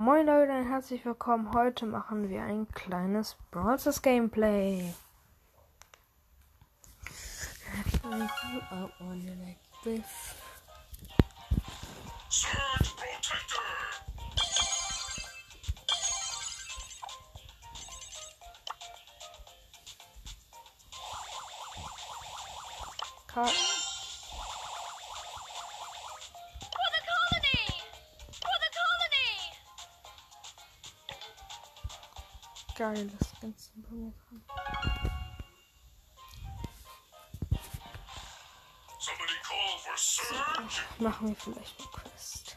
Moin Leute herzlich willkommen. Heute machen wir ein kleines Brawlers Gameplay. Surge Bekommen. Somebody call for Surge! Machen wir vielleicht eine Quest.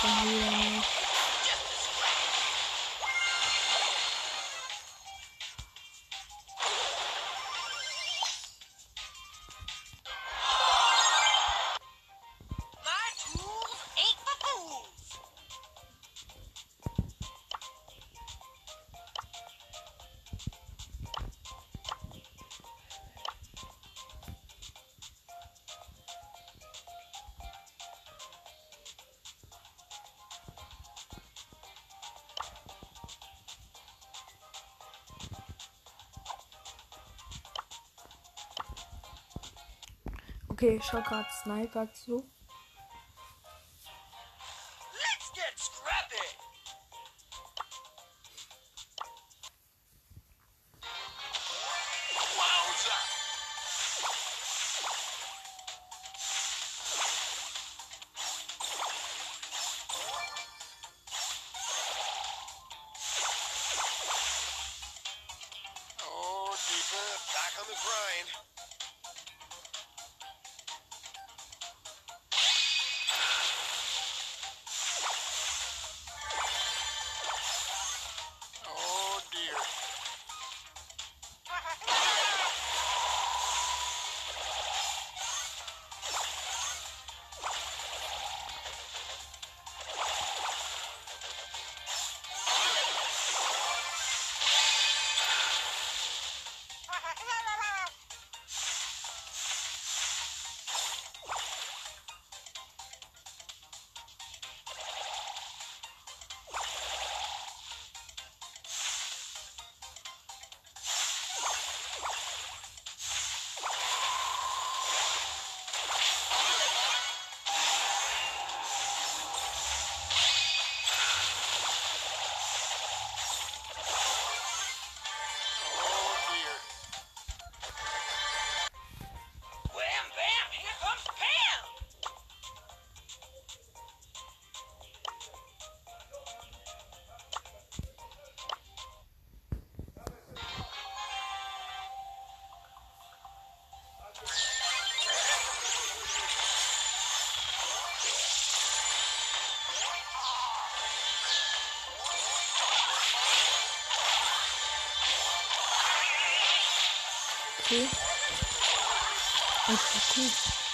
Come Okay, ich schau grad Sniper zu. Okay. Okay, cool.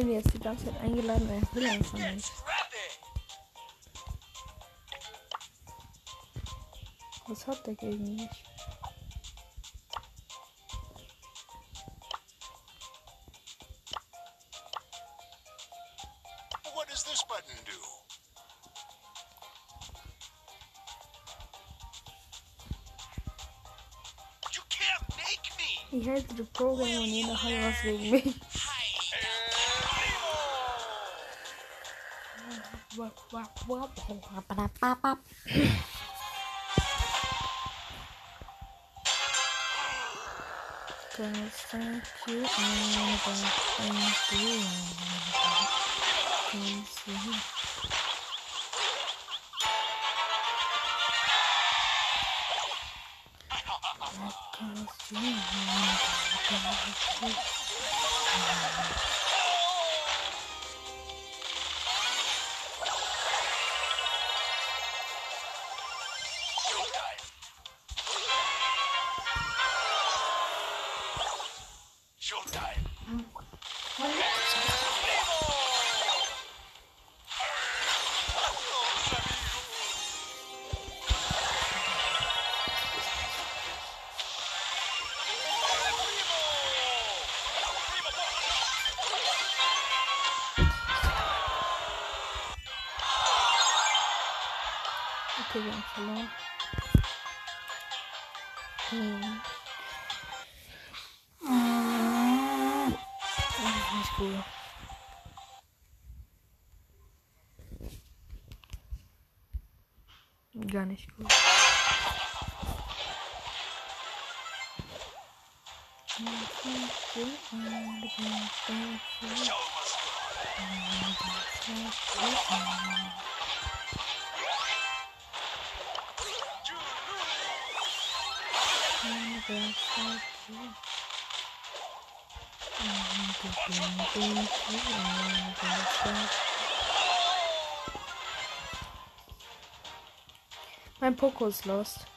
Den jetzt die ganze Zeit eingeladen, weil er will einfach nicht. Was hat der gegen mich? What does this button do? You! Ich und jeder hat was gegen mich. Thank you and thank you. Cause you- Cause you Okay, wir haben verloren. Hm. Das ist nicht cool. Gar nicht cool. Show must go! My like is lost.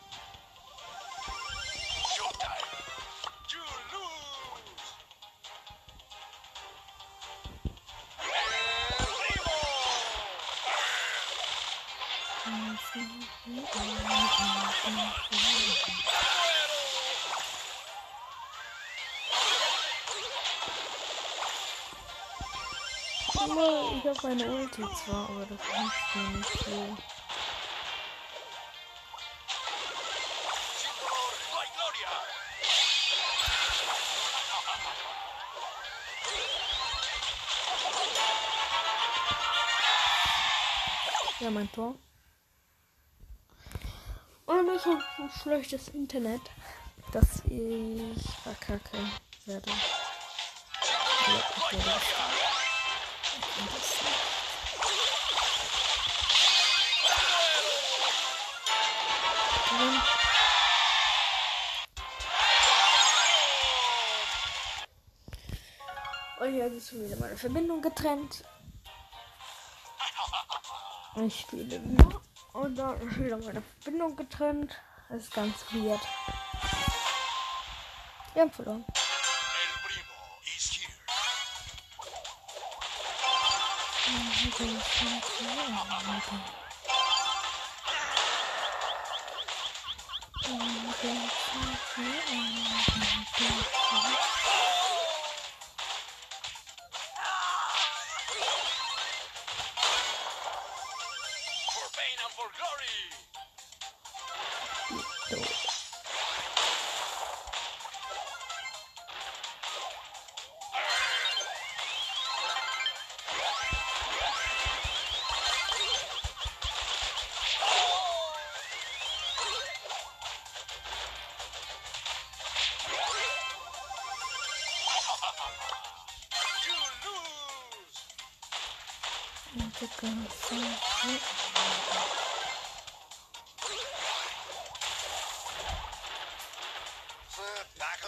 Aber ich habe meine Ulti zwar, aber das hilft mir nicht Gloria! Ja, mein Tor. Und ich habe ein schlechtes Internet, dass ich verkacke werde. Ja, ich werde jetzt ist schon wieder meine Verbindung getrennt. Ich spiele wieder. Und dann ist wieder meine Verbindung getrennt. Das ist ganz weird. Wir haben verloren.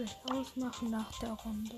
gleich ausmachen nach der Runde.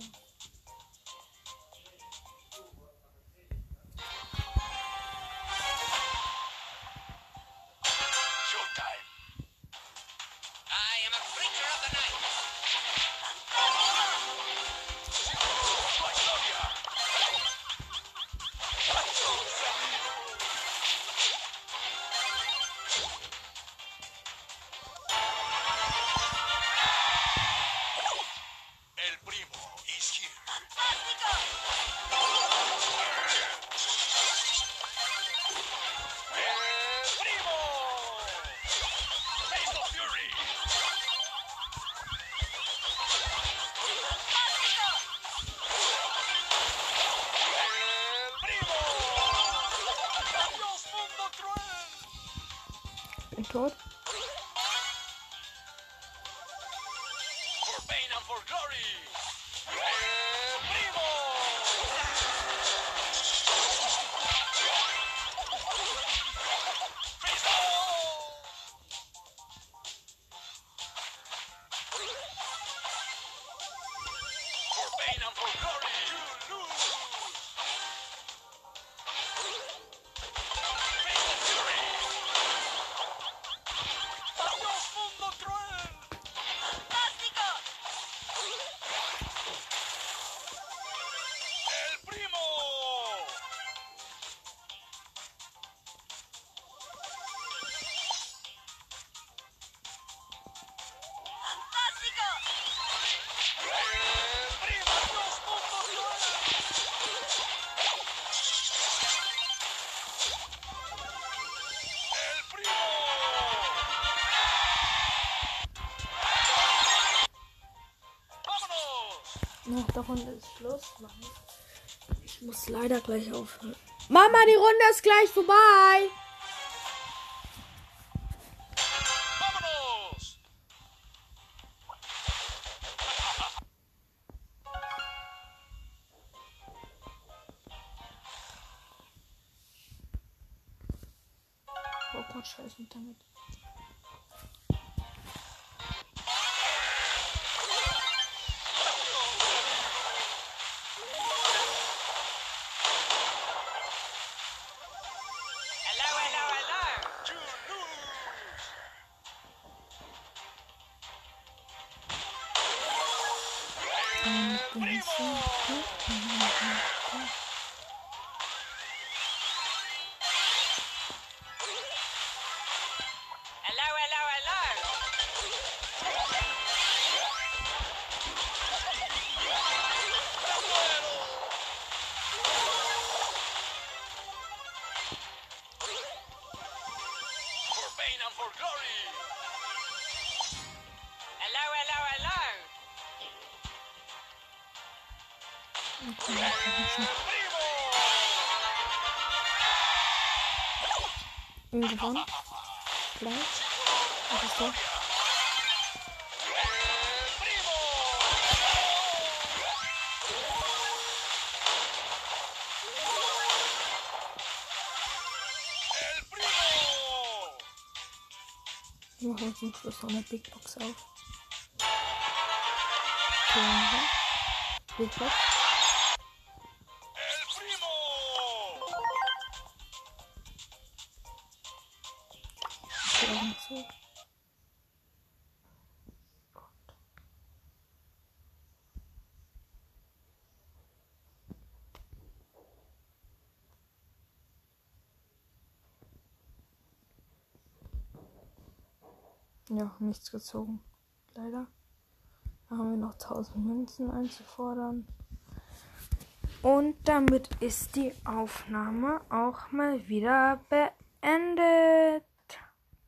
Tot. For pain and for glory. Nach der Runde ist Schluss. Mann. Ich muss leider gleich aufhören. Mama, die Runde ist gleich vorbei. Oh Gott, scheiß Internet. Irgendwann. Gleich. Was ist das? Wir machen zum Schluss noch eine Big Box auf. Okay, Big Box. Augen zu. Ja, nichts gezogen. Leider. Da haben wir noch 1000 Münzen einzufordern. Und damit ist die Aufnahme auch mal wieder beendet.